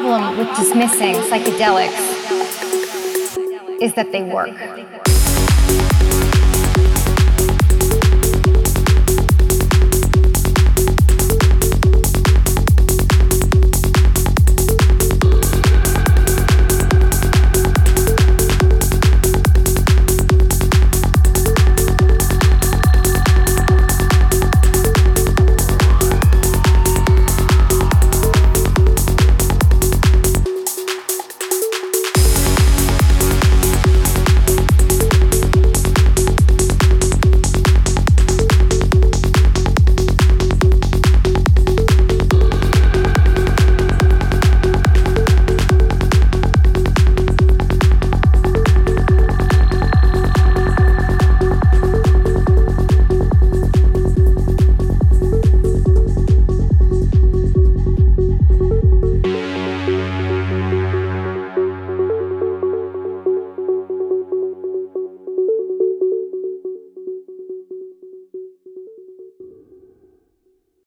problem with dismissing psychedelics is that they work.